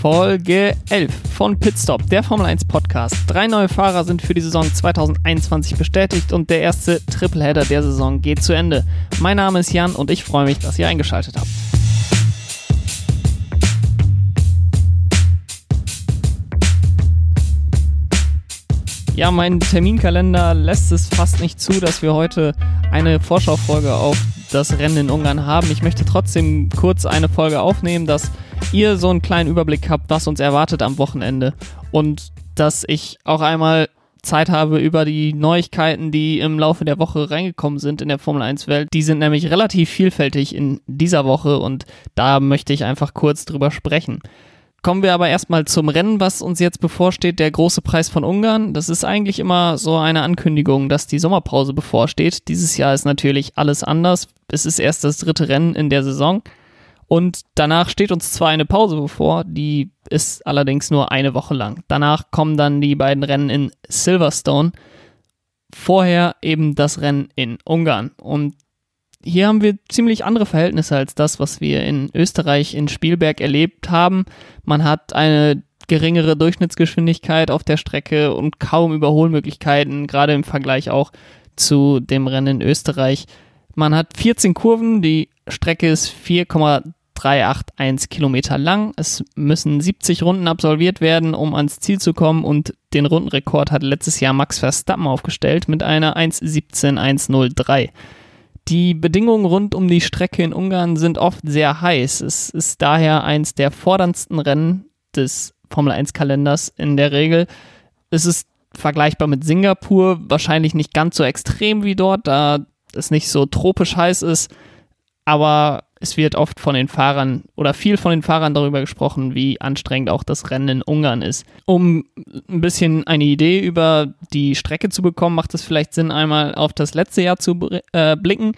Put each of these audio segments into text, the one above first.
Folge 11 von Pitstop, der Formel 1 Podcast. Drei neue Fahrer sind für die Saison 2021 bestätigt und der erste Tripleheader der Saison geht zu Ende. Mein Name ist Jan und ich freue mich, dass ihr eingeschaltet habt. Ja, mein Terminkalender lässt es fast nicht zu, dass wir heute eine Vorschaufolge auf das Rennen in Ungarn haben. Ich möchte trotzdem kurz eine Folge aufnehmen, dass ihr so einen kleinen Überblick habt, was uns erwartet am Wochenende und dass ich auch einmal Zeit habe über die Neuigkeiten, die im Laufe der Woche reingekommen sind in der Formel 1 Welt. Die sind nämlich relativ vielfältig in dieser Woche und da möchte ich einfach kurz drüber sprechen. Kommen wir aber erstmal zum Rennen, was uns jetzt bevorsteht, der große Preis von Ungarn. Das ist eigentlich immer so eine Ankündigung, dass die Sommerpause bevorsteht. Dieses Jahr ist natürlich alles anders. Es ist erst das dritte Rennen in der Saison. Und danach steht uns zwar eine Pause bevor, die ist allerdings nur eine Woche lang. Danach kommen dann die beiden Rennen in Silverstone. Vorher eben das Rennen in Ungarn. Und hier haben wir ziemlich andere Verhältnisse als das, was wir in Österreich in Spielberg erlebt haben. Man hat eine geringere Durchschnittsgeschwindigkeit auf der Strecke und kaum Überholmöglichkeiten, gerade im Vergleich auch zu dem Rennen in Österreich. Man hat 14 Kurven, die Strecke ist 4,381 Kilometer lang. Es müssen 70 Runden absolviert werden, um ans Ziel zu kommen und den Rundenrekord hat letztes Jahr Max Verstappen aufgestellt mit einer 1.17.103. Die Bedingungen rund um die Strecke in Ungarn sind oft sehr heiß. Es ist daher eins der forderndsten Rennen des Formel 1 Kalenders in der Regel. Es ist vergleichbar mit Singapur, wahrscheinlich nicht ganz so extrem wie dort, da es nicht so tropisch heiß ist, aber es wird oft von den Fahrern oder viel von den Fahrern darüber gesprochen, wie anstrengend auch das Rennen in Ungarn ist. Um ein bisschen eine Idee über die Strecke zu bekommen, macht es vielleicht Sinn, einmal auf das letzte Jahr zu äh, blicken.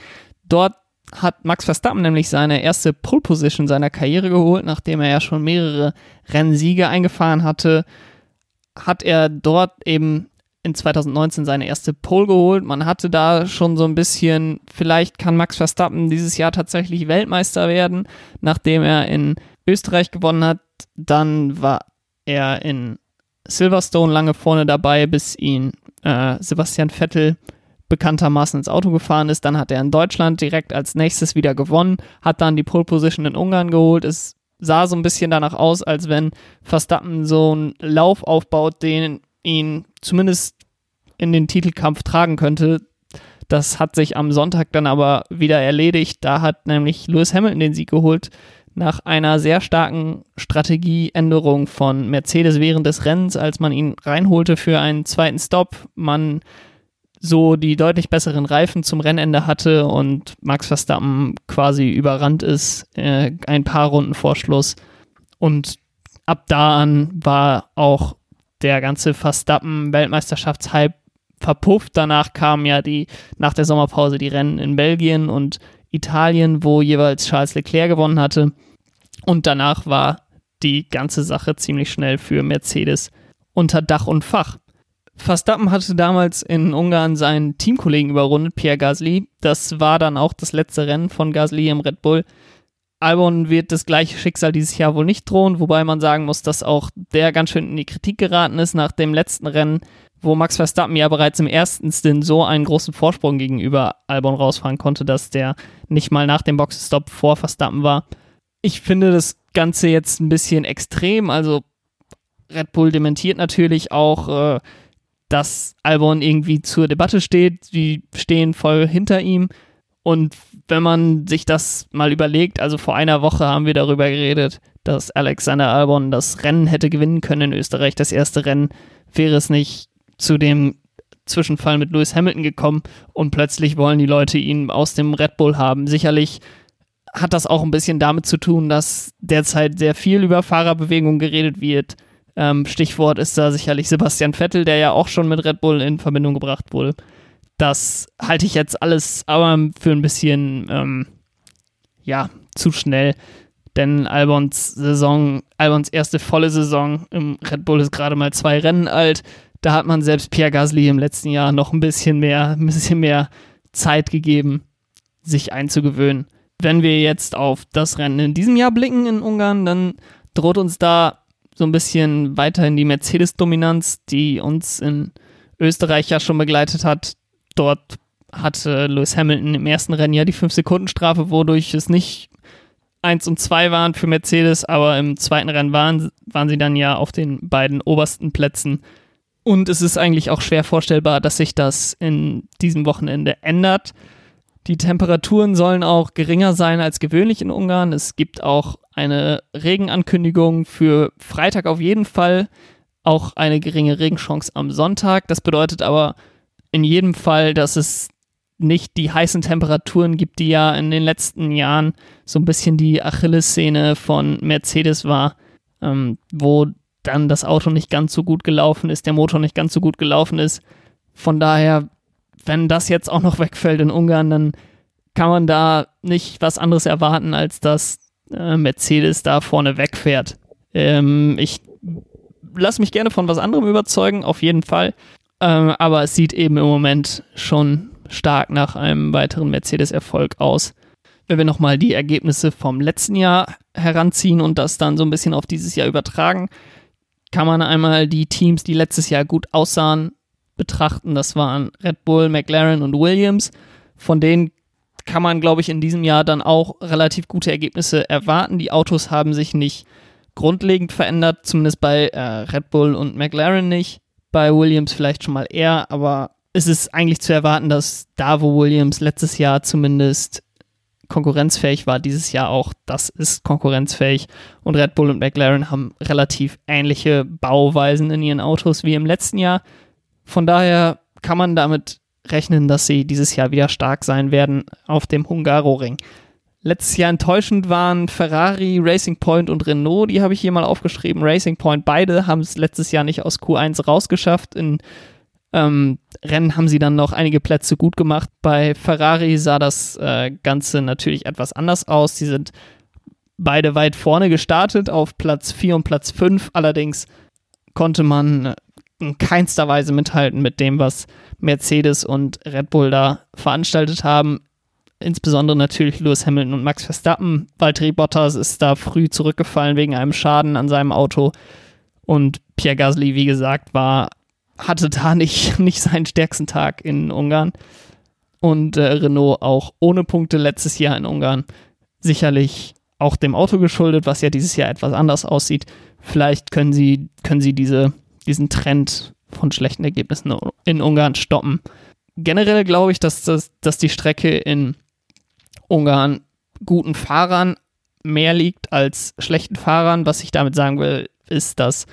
Dort hat Max Verstappen nämlich seine erste Pole Position seiner Karriere geholt, nachdem er ja schon mehrere Rennsiege eingefahren hatte. Hat er dort eben in 2019 seine erste Pole geholt. Man hatte da schon so ein bisschen, vielleicht kann Max Verstappen dieses Jahr tatsächlich Weltmeister werden, nachdem er in Österreich gewonnen hat. Dann war er in Silverstone lange vorne dabei, bis ihn äh, Sebastian Vettel bekanntermaßen ins Auto gefahren ist. Dann hat er in Deutschland direkt als nächstes wieder gewonnen, hat dann die Pole Position in Ungarn geholt. Es sah so ein bisschen danach aus, als wenn Verstappen so einen Lauf aufbaut, den ihn zumindest in den Titelkampf tragen könnte. Das hat sich am Sonntag dann aber wieder erledigt. Da hat nämlich Lewis Hamilton den Sieg geholt nach einer sehr starken Strategieänderung von Mercedes während des Rennens, als man ihn reinholte für einen zweiten Stop. Man so die deutlich besseren Reifen zum Rennende hatte und Max Verstappen quasi überrannt ist, äh, ein paar Runden vor Schluss. Und ab da an war auch der ganze Verstappen-Weltmeisterschaftshype verpufft. Danach kamen ja die, nach der Sommerpause die Rennen in Belgien und Italien, wo jeweils Charles Leclerc gewonnen hatte. Und danach war die ganze Sache ziemlich schnell für Mercedes unter Dach und Fach. Verstappen hatte damals in Ungarn seinen Teamkollegen überrundet, Pierre Gasly. Das war dann auch das letzte Rennen von Gasly im Red Bull. Albon wird das gleiche Schicksal dieses Jahr wohl nicht drohen, wobei man sagen muss, dass auch der ganz schön in die Kritik geraten ist nach dem letzten Rennen, wo Max Verstappen ja bereits im ersten Stint so einen großen Vorsprung gegenüber Albon rausfahren konnte, dass der nicht mal nach dem Boxenstopp vor Verstappen war. Ich finde das Ganze jetzt ein bisschen extrem, also Red Bull dementiert natürlich auch, äh, dass Albon irgendwie zur Debatte steht. Die stehen voll hinter ihm. Und wenn man sich das mal überlegt, also vor einer Woche haben wir darüber geredet, dass Alexander Albon das Rennen hätte gewinnen können in Österreich, das erste Rennen, wäre es nicht zu dem Zwischenfall mit Lewis Hamilton gekommen und plötzlich wollen die Leute ihn aus dem Red Bull haben. Sicherlich hat das auch ein bisschen damit zu tun, dass derzeit sehr viel über Fahrerbewegung geredet wird. Ähm, Stichwort ist da sicherlich Sebastian Vettel, der ja auch schon mit Red Bull in Verbindung gebracht wurde. Das halte ich jetzt alles aber für ein bisschen, ähm, ja, zu schnell. Denn Albons Saison, Albons erste volle Saison im Red Bull ist gerade mal zwei Rennen alt. Da hat man selbst Pierre Gasly im letzten Jahr noch ein bisschen mehr, ein bisschen mehr Zeit gegeben, sich einzugewöhnen. Wenn wir jetzt auf das Rennen in diesem Jahr blicken in Ungarn, dann droht uns da so ein bisschen weiterhin die Mercedes-Dominanz, die uns in Österreich ja schon begleitet hat. Dort hatte Lewis Hamilton im ersten Rennen ja die 5-Sekunden-Strafe, wodurch es nicht 1 und 2 waren für Mercedes, aber im zweiten Rennen waren, waren sie dann ja auf den beiden obersten Plätzen. Und es ist eigentlich auch schwer vorstellbar, dass sich das in diesem Wochenende ändert. Die Temperaturen sollen auch geringer sein als gewöhnlich in Ungarn. Es gibt auch eine Regenankündigung für Freitag auf jeden Fall, auch eine geringe Regenchance am Sonntag. Das bedeutet aber in jedem Fall, dass es nicht die heißen Temperaturen gibt, die ja in den letzten Jahren so ein bisschen die Achillessehne von Mercedes war, ähm, wo dann das Auto nicht ganz so gut gelaufen ist, der Motor nicht ganz so gut gelaufen ist. Von daher, wenn das jetzt auch noch wegfällt in Ungarn, dann kann man da nicht was anderes erwarten, als dass äh, Mercedes da vorne wegfährt. Ähm, ich lasse mich gerne von was anderem überzeugen, auf jeden Fall. Ähm, aber es sieht eben im Moment schon stark nach einem weiteren Mercedes-Erfolg aus. Wenn wir nochmal die Ergebnisse vom letzten Jahr heranziehen und das dann so ein bisschen auf dieses Jahr übertragen, kann man einmal die Teams, die letztes Jahr gut aussahen, betrachten. Das waren Red Bull, McLaren und Williams. Von denen kann man, glaube ich, in diesem Jahr dann auch relativ gute Ergebnisse erwarten. Die Autos haben sich nicht grundlegend verändert, zumindest bei äh, Red Bull und McLaren nicht. Bei Williams vielleicht schon mal eher, aber es ist eigentlich zu erwarten, dass da, wo Williams letztes Jahr zumindest konkurrenzfähig war, dieses Jahr auch, das ist konkurrenzfähig. Und Red Bull und McLaren haben relativ ähnliche Bauweisen in ihren Autos wie im letzten Jahr. Von daher kann man damit rechnen, dass sie dieses Jahr wieder stark sein werden auf dem Hungaroring. Letztes Jahr enttäuschend waren Ferrari, Racing Point und Renault. Die habe ich hier mal aufgeschrieben. Racing Point, beide haben es letztes Jahr nicht aus Q1 rausgeschafft. In ähm, Rennen haben sie dann noch einige Plätze gut gemacht. Bei Ferrari sah das äh, Ganze natürlich etwas anders aus. Sie sind beide weit vorne gestartet auf Platz 4 und Platz 5. Allerdings konnte man in keinster Weise mithalten mit dem, was Mercedes und Red Bull da veranstaltet haben. Insbesondere natürlich Lewis Hamilton und Max Verstappen. Valtteri Bottas ist da früh zurückgefallen wegen einem Schaden an seinem Auto. Und Pierre Gasly, wie gesagt, war hatte da nicht, nicht seinen stärksten Tag in Ungarn. Und äh, Renault auch ohne Punkte letztes Jahr in Ungarn. Sicherlich auch dem Auto geschuldet, was ja dieses Jahr etwas anders aussieht. Vielleicht können sie, können sie diese, diesen Trend von schlechten Ergebnissen in Ungarn stoppen. Generell glaube ich, dass, das, dass die Strecke in Ungarn guten Fahrern mehr liegt als schlechten Fahrern. Was ich damit sagen will, ist, dass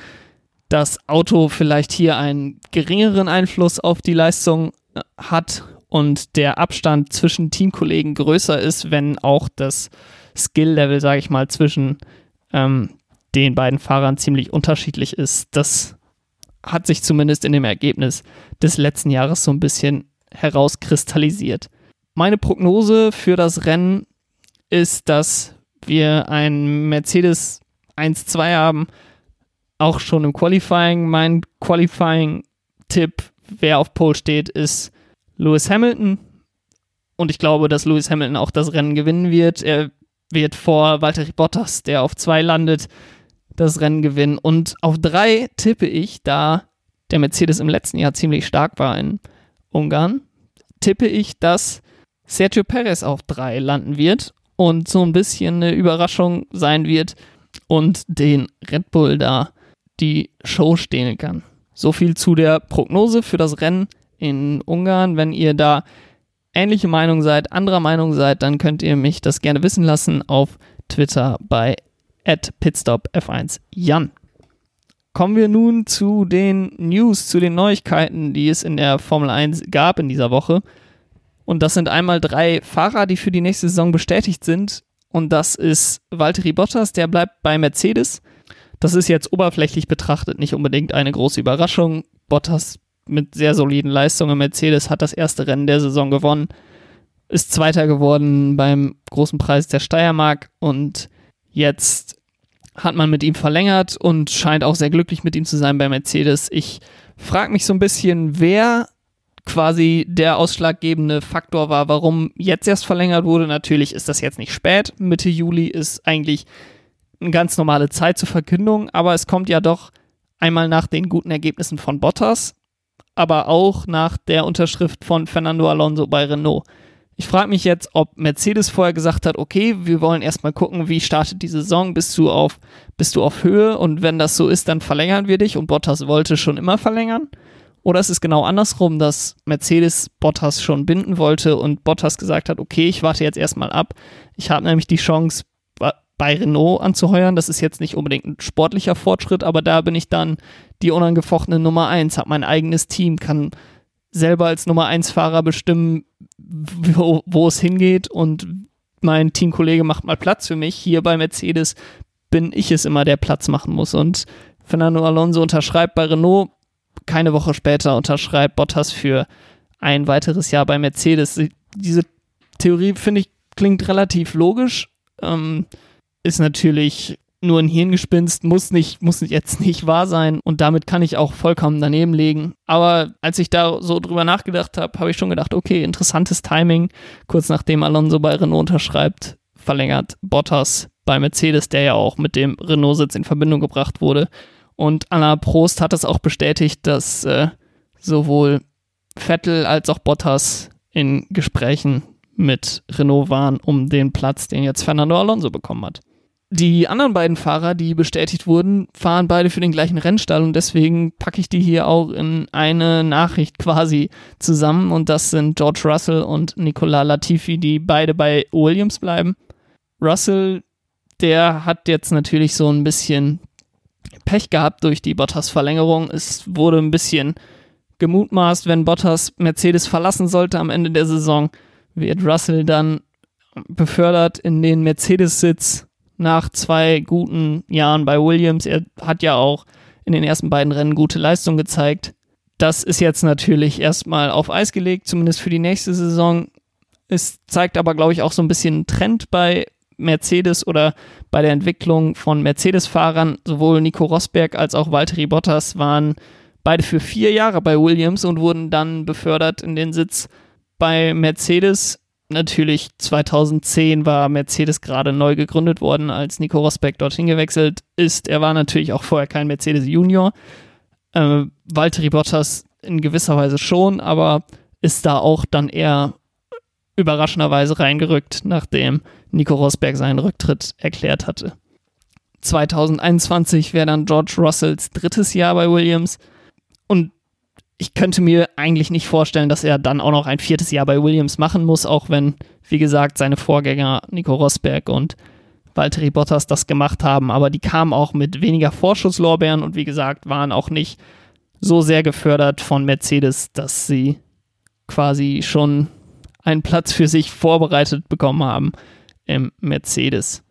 das Auto vielleicht hier einen geringeren Einfluss auf die Leistung äh, hat und der Abstand zwischen Teamkollegen größer ist, wenn auch das Skill-Level, sage ich mal, zwischen ähm, den beiden Fahrern ziemlich unterschiedlich ist. Das hat sich zumindest in dem Ergebnis des letzten Jahres so ein bisschen herauskristallisiert. Meine Prognose für das Rennen ist, dass wir ein Mercedes 1-2 haben, auch schon im Qualifying. Mein Qualifying-Tipp, wer auf Pole steht, ist Lewis Hamilton. Und ich glaube, dass Lewis Hamilton auch das Rennen gewinnen wird. Er wird vor Valtteri Bottas, der auf zwei landet, das Rennen gewinnen. Und auf drei tippe ich, da der Mercedes im letzten Jahr ziemlich stark war in Ungarn, tippe ich, dass Sergio Perez auf drei landen wird und so ein bisschen eine Überraschung sein wird und den Red Bull da die Show stehlen kann. So viel zu der Prognose für das Rennen in Ungarn. Wenn ihr da ähnliche Meinung seid, anderer Meinung seid, dann könnt ihr mich das gerne wissen lassen auf Twitter bei pitstopf1 Jan. Kommen wir nun zu den News, zu den Neuigkeiten, die es in der Formel 1 gab in dieser Woche. Und das sind einmal drei Fahrer, die für die nächste Saison bestätigt sind. Und das ist Valtteri Bottas, der bleibt bei Mercedes. Das ist jetzt oberflächlich betrachtet nicht unbedingt eine große Überraschung. Bottas mit sehr soliden Leistungen. Mercedes hat das erste Rennen der Saison gewonnen, ist Zweiter geworden beim großen Preis der Steiermark und jetzt hat man mit ihm verlängert und scheint auch sehr glücklich mit ihm zu sein bei Mercedes. Ich frage mich so ein bisschen, wer quasi der ausschlaggebende Faktor war, warum jetzt erst verlängert wurde. Natürlich ist das jetzt nicht spät. Mitte Juli ist eigentlich eine ganz normale Zeit zur Verkündung, aber es kommt ja doch einmal nach den guten Ergebnissen von Bottas, aber auch nach der Unterschrift von Fernando Alonso bei Renault. Ich frage mich jetzt, ob Mercedes vorher gesagt hat, okay, wir wollen erstmal gucken, wie startet die Saison, bist du auf, bist du auf Höhe und wenn das so ist, dann verlängern wir dich und Bottas wollte schon immer verlängern. Oder ist es genau andersrum, dass Mercedes Bottas schon binden wollte und Bottas gesagt hat, okay, ich warte jetzt erstmal ab. Ich habe nämlich die Chance, bei Renault anzuheuern. Das ist jetzt nicht unbedingt ein sportlicher Fortschritt, aber da bin ich dann die unangefochtene Nummer eins, habe mein eigenes Team, kann selber als Nummer eins Fahrer bestimmen, wo, wo es hingeht und mein Teamkollege macht mal Platz für mich. Hier bei Mercedes bin ich es immer, der Platz machen muss. Und Fernando Alonso unterschreibt bei Renault, keine Woche später unterschreibt Bottas für ein weiteres Jahr bei Mercedes. Diese Theorie, finde ich, klingt relativ logisch. Ähm, ist natürlich nur ein Hirngespinst, muss nicht, muss jetzt nicht wahr sein und damit kann ich auch vollkommen daneben legen. Aber als ich da so drüber nachgedacht habe, habe ich schon gedacht, okay, interessantes Timing. Kurz nachdem Alonso bei Renault unterschreibt, verlängert Bottas bei Mercedes, der ja auch mit dem Renault-Sitz in Verbindung gebracht wurde. Und Anna Prost hat es auch bestätigt, dass äh, sowohl Vettel als auch Bottas in Gesprächen mit Renault waren um den Platz, den jetzt Fernando Alonso bekommen hat. Die anderen beiden Fahrer, die bestätigt wurden, fahren beide für den gleichen Rennstall und deswegen packe ich die hier auch in eine Nachricht quasi zusammen und das sind George Russell und Nicolas Latifi, die beide bei Williams bleiben. Russell, der hat jetzt natürlich so ein bisschen Pech gehabt durch die Bottas-Verlängerung. Es wurde ein bisschen gemutmaßt, wenn Bottas Mercedes verlassen sollte am Ende der Saison, wird Russell dann befördert in den Mercedes-Sitz nach zwei guten Jahren bei Williams. Er hat ja auch in den ersten beiden Rennen gute Leistung gezeigt. Das ist jetzt natürlich erstmal auf Eis gelegt, zumindest für die nächste Saison. Es zeigt aber, glaube ich, auch so ein bisschen einen Trend bei Mercedes oder bei der Entwicklung von Mercedes-Fahrern. Sowohl Nico Rosberg als auch Valtteri Bottas waren beide für vier Jahre bei Williams und wurden dann befördert in den Sitz bei Mercedes natürlich 2010 war Mercedes gerade neu gegründet worden, als Nico Rosberg dorthin gewechselt ist. Er war natürlich auch vorher kein Mercedes Junior. Äh, Bottas in gewisser Weise schon, aber ist da auch dann eher überraschenderweise reingerückt, nachdem Nico Rosberg seinen Rücktritt erklärt hatte. 2021 wäre dann George Russells drittes Jahr bei Williams und ich könnte mir eigentlich nicht vorstellen, dass er dann auch noch ein viertes Jahr bei Williams machen muss, auch wenn, wie gesagt, seine Vorgänger Nico Rosberg und Valtteri Bottas das gemacht haben. Aber die kamen auch mit weniger Vorschusslorbeeren und wie gesagt, waren auch nicht so sehr gefördert von Mercedes, dass sie quasi schon einen Platz für sich vorbereitet bekommen haben im Mercedes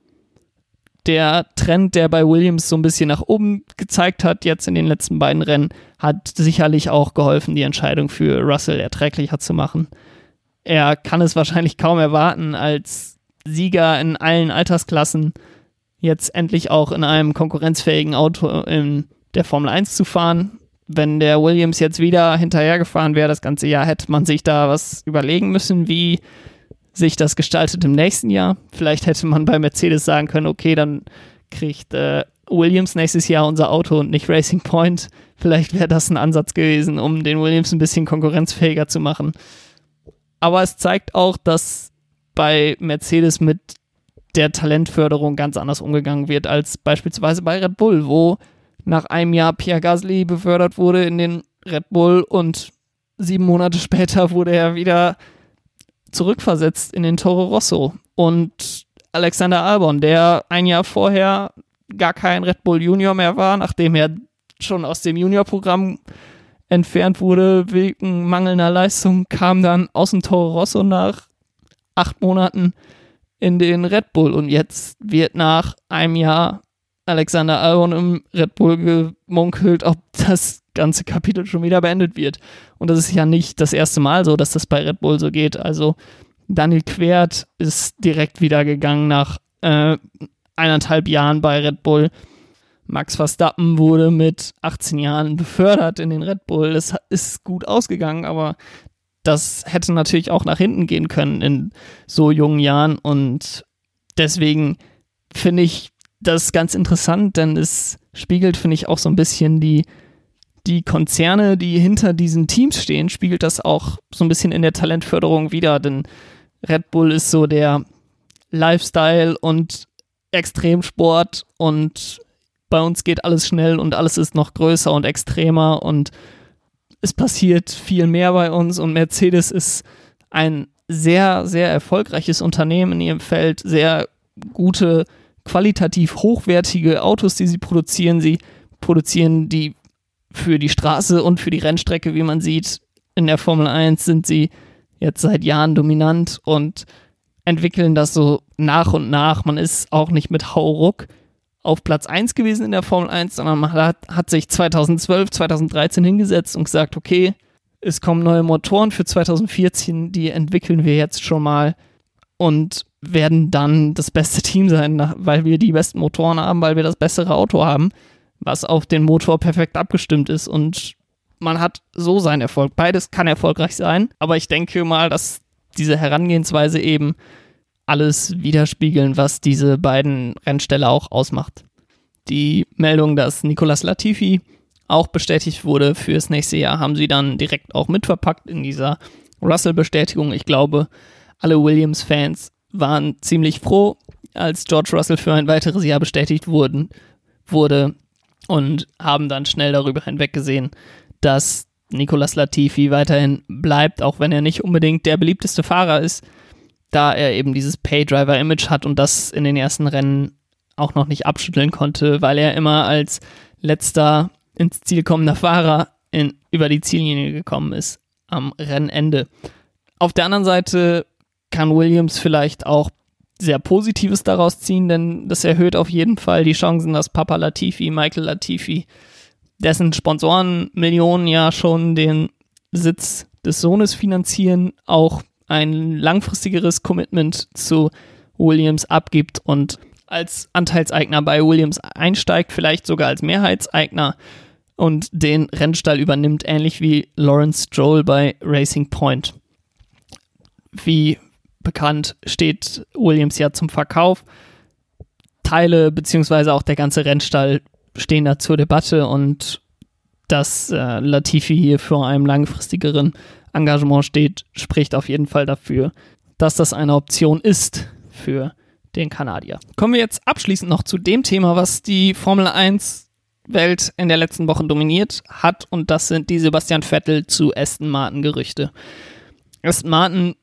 der Trend, der bei Williams so ein bisschen nach oben gezeigt hat, jetzt in den letzten beiden Rennen, hat sicherlich auch geholfen, die Entscheidung für Russell erträglicher zu machen. Er kann es wahrscheinlich kaum erwarten, als Sieger in allen Altersklassen jetzt endlich auch in einem konkurrenzfähigen Auto in der Formel 1 zu fahren. Wenn der Williams jetzt wieder hinterhergefahren wäre, das ganze Jahr, hätte man sich da was überlegen müssen, wie sich das gestaltet im nächsten Jahr. Vielleicht hätte man bei Mercedes sagen können, okay, dann kriegt äh, Williams nächstes Jahr unser Auto und nicht Racing Point. Vielleicht wäre das ein Ansatz gewesen, um den Williams ein bisschen konkurrenzfähiger zu machen. Aber es zeigt auch, dass bei Mercedes mit der Talentförderung ganz anders umgegangen wird als beispielsweise bei Red Bull, wo nach einem Jahr Pierre Gasly befördert wurde in den Red Bull und sieben Monate später wurde er wieder zurückversetzt in den Toro Rosso. Und Alexander Albon, der ein Jahr vorher gar kein Red Bull Junior mehr war, nachdem er schon aus dem Juniorprogramm entfernt wurde wegen mangelnder Leistung, kam dann aus dem Toro Rosso nach acht Monaten in den Red Bull und jetzt wird nach einem Jahr Alexander Albon im Red Bull gemunkelt, ob das ganze Kapitel schon wieder beendet wird. Und das ist ja nicht das erste Mal so, dass das bei Red Bull so geht. Also Daniel Quert ist direkt wieder gegangen nach äh, eineinhalb Jahren bei Red Bull. Max Verstappen wurde mit 18 Jahren befördert in den Red Bull. Es ist gut ausgegangen, aber das hätte natürlich auch nach hinten gehen können in so jungen Jahren. Und deswegen finde ich das ist ganz interessant, denn es spiegelt, finde ich, auch so ein bisschen die, die Konzerne, die hinter diesen Teams stehen, spiegelt das auch so ein bisschen in der Talentförderung wieder, denn Red Bull ist so der Lifestyle und Extremsport und bei uns geht alles schnell und alles ist noch größer und extremer und es passiert viel mehr bei uns und Mercedes ist ein sehr, sehr erfolgreiches Unternehmen in ihrem Feld, sehr gute, qualitativ hochwertige Autos, die sie produzieren. Sie produzieren die für die Straße und für die Rennstrecke, wie man sieht. In der Formel 1 sind sie jetzt seit Jahren dominant und entwickeln das so nach und nach. Man ist auch nicht mit Hauruck auf Platz 1 gewesen in der Formel 1, sondern man hat, hat sich 2012, 2013 hingesetzt und gesagt, okay, es kommen neue Motoren für 2014, die entwickeln wir jetzt schon mal und werden dann das beste Team sein, weil wir die besten Motoren haben, weil wir das bessere Auto haben, was auf den Motor perfekt abgestimmt ist und man hat so seinen Erfolg. Beides kann erfolgreich sein, aber ich denke mal, dass diese Herangehensweise eben alles widerspiegeln, was diese beiden Rennställe auch ausmacht. Die Meldung, dass Nicolas Latifi auch bestätigt wurde fürs nächste Jahr, haben sie dann direkt auch mitverpackt in dieser Russell-Bestätigung. Ich glaube, alle Williams-Fans waren ziemlich froh, als George Russell für ein weiteres Jahr bestätigt wurden, wurde und haben dann schnell darüber hinweggesehen, dass Nicolas Latifi weiterhin bleibt, auch wenn er nicht unbedingt der beliebteste Fahrer ist, da er eben dieses Paydriver-Image hat und das in den ersten Rennen auch noch nicht abschütteln konnte, weil er immer als letzter ins Ziel kommender Fahrer in, über die Ziellinie gekommen ist am Rennende. Auf der anderen Seite kann Williams vielleicht auch sehr Positives daraus ziehen, denn das erhöht auf jeden Fall die Chancen, dass Papa Latifi, Michael Latifi, dessen Sponsoren Millionen ja schon den Sitz des Sohnes finanzieren, auch ein langfristigeres Commitment zu Williams abgibt und als Anteilseigner bei Williams einsteigt, vielleicht sogar als Mehrheitseigner und den Rennstall übernimmt, ähnlich wie Lawrence Stroll bei Racing Point. Wie bekannt steht Williams ja zum Verkauf. Teile beziehungsweise auch der ganze Rennstall stehen da zur Debatte und dass äh, Latifi hier für einen langfristigeren Engagement steht, spricht auf jeden Fall dafür, dass das eine Option ist für den Kanadier. Kommen wir jetzt abschließend noch zu dem Thema, was die Formel 1 Welt in der letzten Woche dominiert hat und das sind die Sebastian Vettel zu Aston Martin Gerüchte. Aston Martin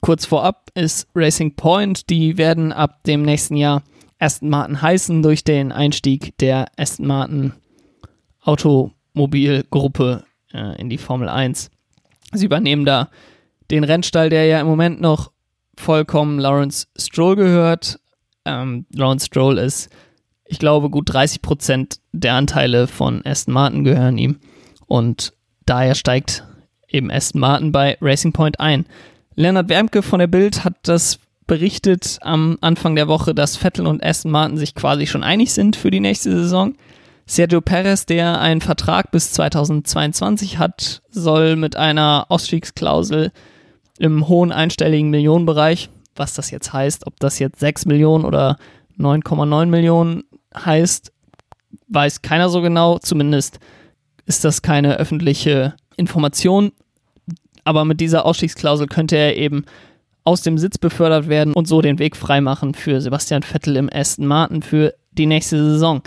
kurz vorab ist Racing Point, die werden ab dem nächsten Jahr Aston Martin heißen durch den Einstieg der Aston Martin Automobilgruppe äh, in die Formel 1. Sie übernehmen da den Rennstall, der ja im Moment noch vollkommen Lawrence Stroll gehört. Ähm, Lawrence Stroll ist, ich glaube, gut 30 Prozent der Anteile von Aston Martin gehören ihm. Und daher steigt eben Aston Martin bei Racing Point ein. Leonard Wermke von der Bild hat das berichtet am Anfang der Woche, dass Vettel und Aston Martin sich quasi schon einig sind für die nächste Saison. Sergio Perez, der einen Vertrag bis 2022 hat, soll mit einer Ausstiegsklausel im hohen einstelligen Millionenbereich, was das jetzt heißt, ob das jetzt 6 Millionen oder 9,9 Millionen heißt, weiß keiner so genau. Zumindest ist das keine öffentliche Information. Aber mit dieser Ausstiegsklausel könnte er eben aus dem Sitz befördert werden und so den Weg freimachen für Sebastian Vettel im Aston Martin für die nächste Saison.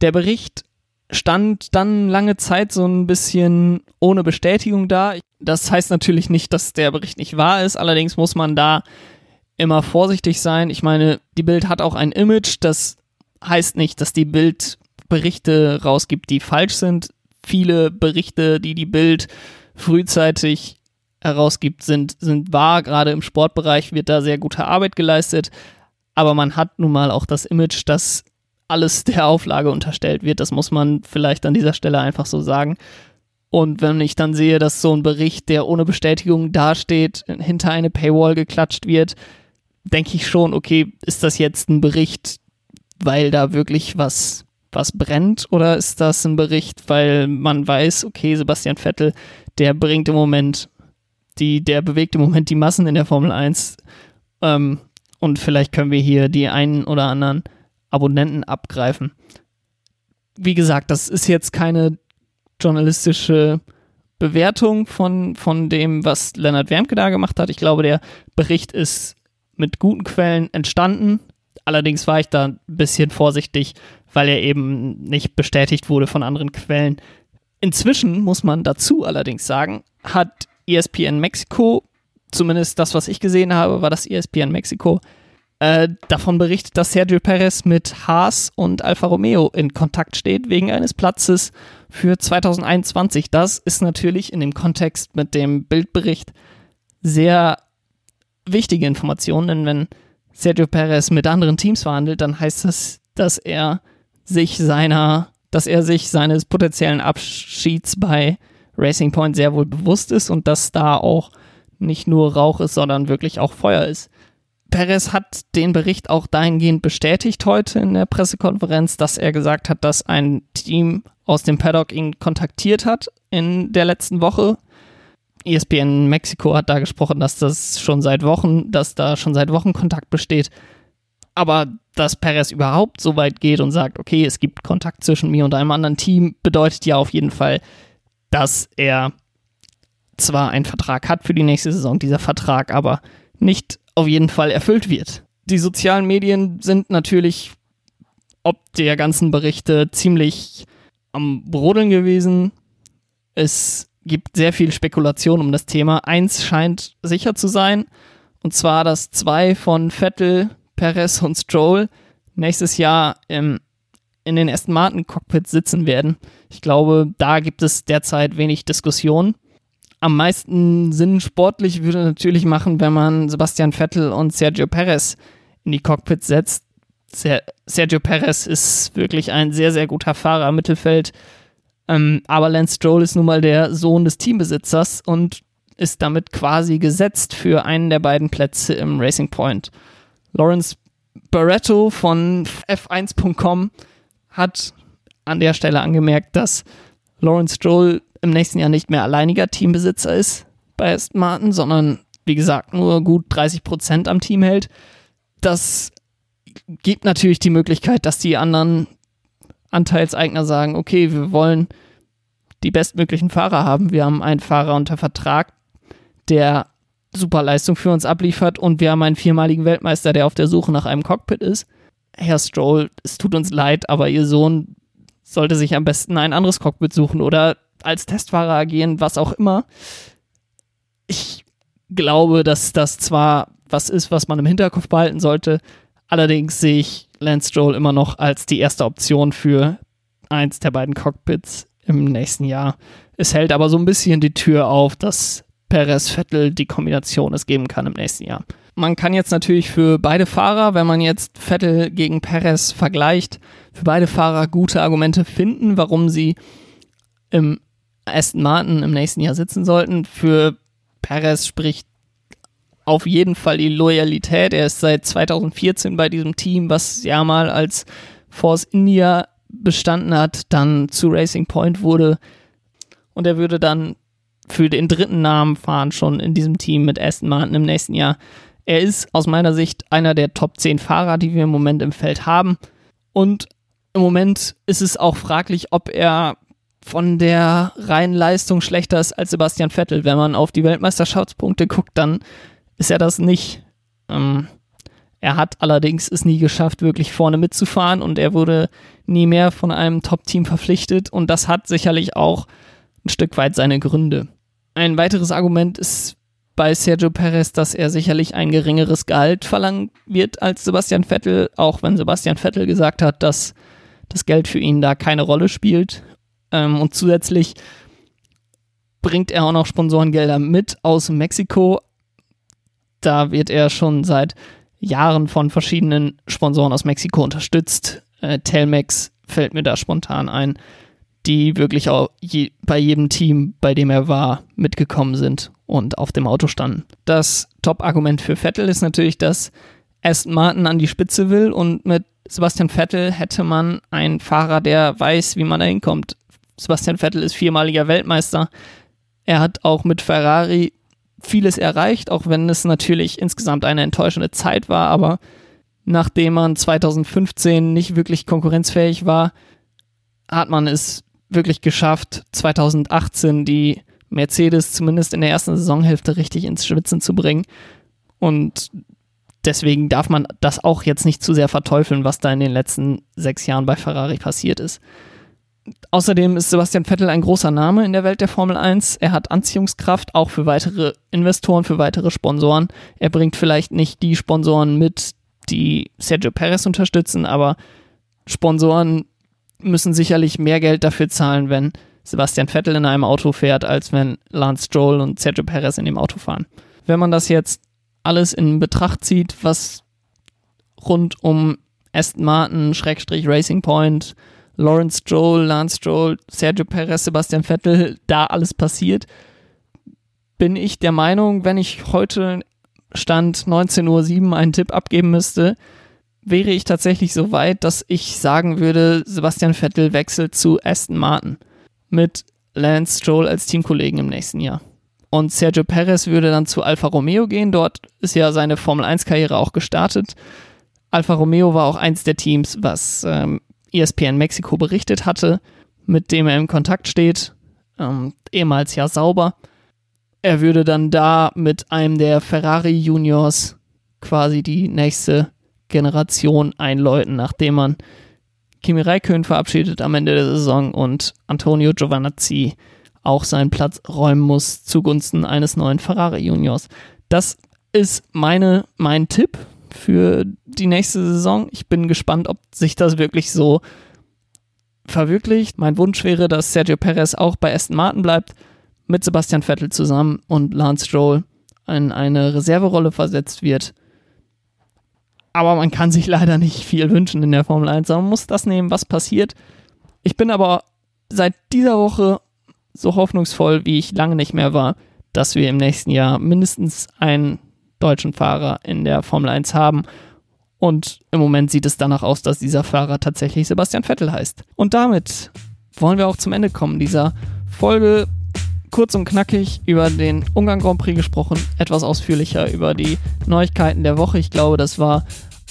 Der Bericht stand dann lange Zeit so ein bisschen ohne Bestätigung da. Das heißt natürlich nicht, dass der Bericht nicht wahr ist, allerdings muss man da immer vorsichtig sein. Ich meine, die Bild hat auch ein Image, das heißt nicht, dass die Bild Berichte rausgibt, die falsch sind. Viele Berichte, die die Bild frühzeitig herausgibt, sind, sind wahr. Gerade im Sportbereich wird da sehr gute Arbeit geleistet. Aber man hat nun mal auch das Image, dass alles der Auflage unterstellt wird. Das muss man vielleicht an dieser Stelle einfach so sagen. Und wenn ich dann sehe, dass so ein Bericht, der ohne Bestätigung dasteht, hinter eine Paywall geklatscht wird, denke ich schon, okay, ist das jetzt ein Bericht, weil da wirklich was, was brennt? Oder ist das ein Bericht, weil man weiß, okay, Sebastian Vettel, der bringt im Moment die, der bewegt im Moment die Massen in der Formel 1. Ähm, und vielleicht können wir hier die einen oder anderen Abonnenten abgreifen. Wie gesagt, das ist jetzt keine journalistische Bewertung von, von dem, was Leonard Wermke da gemacht hat. Ich glaube, der Bericht ist mit guten Quellen entstanden. Allerdings war ich da ein bisschen vorsichtig, weil er eben nicht bestätigt wurde von anderen Quellen. Inzwischen muss man dazu allerdings sagen, hat ESPN Mexiko, zumindest das, was ich gesehen habe, war das ESPN Mexiko, äh, davon berichtet, dass Sergio Perez mit Haas und Alfa Romeo in Kontakt steht wegen eines Platzes für 2021. Das ist natürlich in dem Kontext mit dem Bildbericht sehr wichtige Information, denn wenn Sergio Perez mit anderen Teams verhandelt, dann heißt das, dass er sich seiner, dass er sich seines potenziellen Abschieds bei Racing Point sehr wohl bewusst ist und dass da auch nicht nur Rauch ist, sondern wirklich auch Feuer ist. Perez hat den Bericht auch dahingehend bestätigt heute in der Pressekonferenz, dass er gesagt hat, dass ein Team aus dem Paddock ihn kontaktiert hat in der letzten Woche. ESPN Mexiko hat da gesprochen, dass das schon seit Wochen, dass da schon seit Wochen Kontakt besteht. Aber dass Perez überhaupt so weit geht und sagt, okay, es gibt Kontakt zwischen mir und einem anderen Team, bedeutet ja auf jeden Fall, dass er zwar einen Vertrag hat für die nächste Saison, dieser Vertrag aber nicht auf jeden Fall erfüllt wird. Die sozialen Medien sind natürlich ob der ganzen Berichte ziemlich am Brodeln gewesen. Es gibt sehr viel Spekulation um das Thema. Eins scheint sicher zu sein, und zwar, dass zwei von Vettel, Perez und Stroll nächstes Jahr im, in den ersten Martin-Cockpits sitzen werden. Ich glaube, da gibt es derzeit wenig Diskussion am meisten Sinn sportlich würde natürlich machen, wenn man Sebastian Vettel und Sergio Perez in die Cockpits setzt. Ser Sergio Perez ist wirklich ein sehr, sehr guter Fahrer im Mittelfeld. Ähm, aber Lance Stroll ist nun mal der Sohn des Teambesitzers und ist damit quasi gesetzt für einen der beiden Plätze im Racing Point. Lawrence Barretto von F1.com hat an der Stelle angemerkt, dass Lawrence Stroll im nächsten Jahr nicht mehr alleiniger Teambesitzer ist bei Aston Martin, sondern wie gesagt nur gut 30 Prozent am Team hält. Das gibt natürlich die Möglichkeit, dass die anderen Anteilseigner sagen, okay, wir wollen die bestmöglichen Fahrer haben. Wir haben einen Fahrer unter Vertrag, der super Leistung für uns abliefert und wir haben einen viermaligen Weltmeister, der auf der Suche nach einem Cockpit ist. Herr Stroll, es tut uns leid, aber Ihr Sohn sollte sich am besten ein anderes Cockpit suchen oder als Testfahrer agieren, was auch immer. Ich glaube, dass das zwar was ist, was man im Hinterkopf behalten sollte, allerdings sehe ich Lance Stroll immer noch als die erste Option für eins der beiden Cockpits im nächsten Jahr. Es hält aber so ein bisschen die Tür auf, dass Perez Vettel die Kombination es geben kann im nächsten Jahr. Man kann jetzt natürlich für beide Fahrer, wenn man jetzt Vettel gegen Perez vergleicht, für beide Fahrer gute Argumente finden, warum sie im Aston Martin im nächsten Jahr sitzen sollten. Für Perez spricht auf jeden Fall die Loyalität. Er ist seit 2014 bei diesem Team, was ja mal als Force India bestanden hat, dann zu Racing Point wurde. Und er würde dann für den dritten Namen fahren, schon in diesem Team mit Aston Martin im nächsten Jahr. Er ist aus meiner Sicht einer der Top 10 Fahrer, die wir im Moment im Feld haben. Und im Moment ist es auch fraglich, ob er von der reinen Leistung schlechter ist als Sebastian Vettel. Wenn man auf die Weltmeisterschaftspunkte guckt, dann ist er das nicht. Ähm, er hat allerdings es nie geschafft, wirklich vorne mitzufahren und er wurde nie mehr von einem Top-Team verpflichtet und das hat sicherlich auch ein Stück weit seine Gründe. Ein weiteres Argument ist bei Sergio Perez, dass er sicherlich ein geringeres Gehalt verlangen wird als Sebastian Vettel, auch wenn Sebastian Vettel gesagt hat, dass das Geld für ihn da keine Rolle spielt ähm, und zusätzlich bringt er auch noch Sponsorengelder mit aus Mexiko. Da wird er schon seit Jahren von verschiedenen Sponsoren aus Mexiko unterstützt. Äh, Telmex fällt mir da spontan ein, die wirklich auch je, bei jedem Team, bei dem er war, mitgekommen sind und auf dem Auto standen. Das Top-Argument für Vettel ist natürlich, dass Aston Martin an die Spitze will und mit Sebastian Vettel hätte man einen Fahrer, der weiß, wie man da hinkommt. Sebastian Vettel ist viermaliger Weltmeister. Er hat auch mit Ferrari vieles erreicht, auch wenn es natürlich insgesamt eine enttäuschende Zeit war, aber Nachdem man 2015 nicht wirklich konkurrenzfähig war, hat man es wirklich geschafft, 2018 die Mercedes zumindest in der ersten Saisonhälfte richtig ins Schwitzen zu bringen. Und deswegen darf man das auch jetzt nicht zu sehr verteufeln, was da in den letzten sechs Jahren bei Ferrari passiert ist. Außerdem ist Sebastian Vettel ein großer Name in der Welt der Formel 1. Er hat Anziehungskraft auch für weitere Investoren, für weitere Sponsoren. Er bringt vielleicht nicht die Sponsoren mit, die Sergio Perez unterstützen, aber Sponsoren müssen sicherlich mehr Geld dafür zahlen, wenn Sebastian Vettel in einem Auto fährt, als wenn Lance Stroll und Sergio Perez in dem Auto fahren. Wenn man das jetzt alles in Betracht zieht, was rund um Aston Martin, Schrägstrich Racing Point, Lawrence Stroll, Lance Stroll, Sergio Perez, Sebastian Vettel, da alles passiert, bin ich der Meinung, wenn ich heute Stand 19.07 Uhr einen Tipp abgeben müsste, wäre ich tatsächlich so weit, dass ich sagen würde, Sebastian Vettel wechselt zu Aston Martin mit Lance Stroll als Teamkollegen im nächsten Jahr. Und Sergio Perez würde dann zu Alfa Romeo gehen. Dort ist ja seine Formel 1-Karriere auch gestartet. Alfa Romeo war auch eins der Teams, was ähm, ESPN Mexiko berichtet hatte, mit dem er im Kontakt steht. Ähm, ehemals ja sauber. Er würde dann da mit einem der Ferrari Juniors quasi die nächste Generation einläuten, nachdem man Kimi Räikkönen verabschiedet am Ende der Saison und Antonio Giovanazzi auch seinen Platz räumen muss zugunsten eines neuen Ferrari Juniors. Das ist meine, mein Tipp für die nächste Saison. Ich bin gespannt, ob sich das wirklich so verwirklicht. Mein Wunsch wäre, dass Sergio Perez auch bei Aston Martin bleibt, mit Sebastian Vettel zusammen und Lance Stroll in eine Reserverolle versetzt wird. Aber man kann sich leider nicht viel wünschen in der Formel 1. Man muss das nehmen, was passiert. Ich bin aber seit dieser Woche so hoffnungsvoll, wie ich lange nicht mehr war, dass wir im nächsten Jahr mindestens einen deutschen Fahrer in der Formel 1 haben. Und im Moment sieht es danach aus, dass dieser Fahrer tatsächlich Sebastian Vettel heißt. Und damit wollen wir auch zum Ende kommen dieser Folge. Kurz und knackig über den Ungarn Grand Prix gesprochen, etwas ausführlicher über die Neuigkeiten der Woche. Ich glaube, das war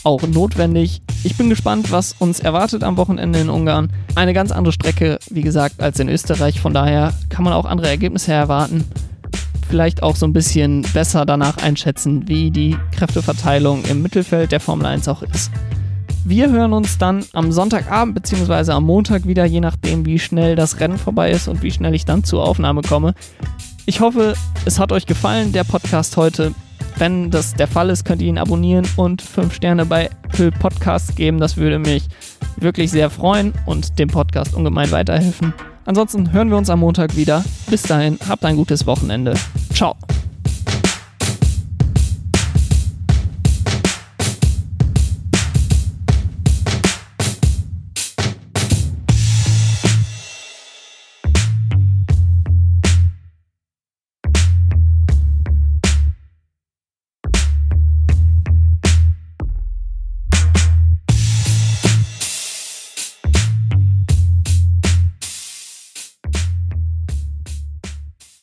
auch notwendig. Ich bin gespannt, was uns erwartet am Wochenende in Ungarn. Eine ganz andere Strecke, wie gesagt, als in Österreich. Von daher kann man auch andere Ergebnisse erwarten. Vielleicht auch so ein bisschen besser danach einschätzen, wie die Kräfteverteilung im Mittelfeld der Formel 1 auch ist. Wir hören uns dann am Sonntagabend bzw. am Montag wieder, je nachdem, wie schnell das Rennen vorbei ist und wie schnell ich dann zur Aufnahme komme. Ich hoffe, es hat euch gefallen, der Podcast heute. Wenn das der Fall ist, könnt ihr ihn abonnieren und 5 Sterne bei Apple Podcasts geben. Das würde mich wirklich sehr freuen und dem Podcast ungemein weiterhelfen. Ansonsten hören wir uns am Montag wieder. Bis dahin, habt ein gutes Wochenende. Ciao.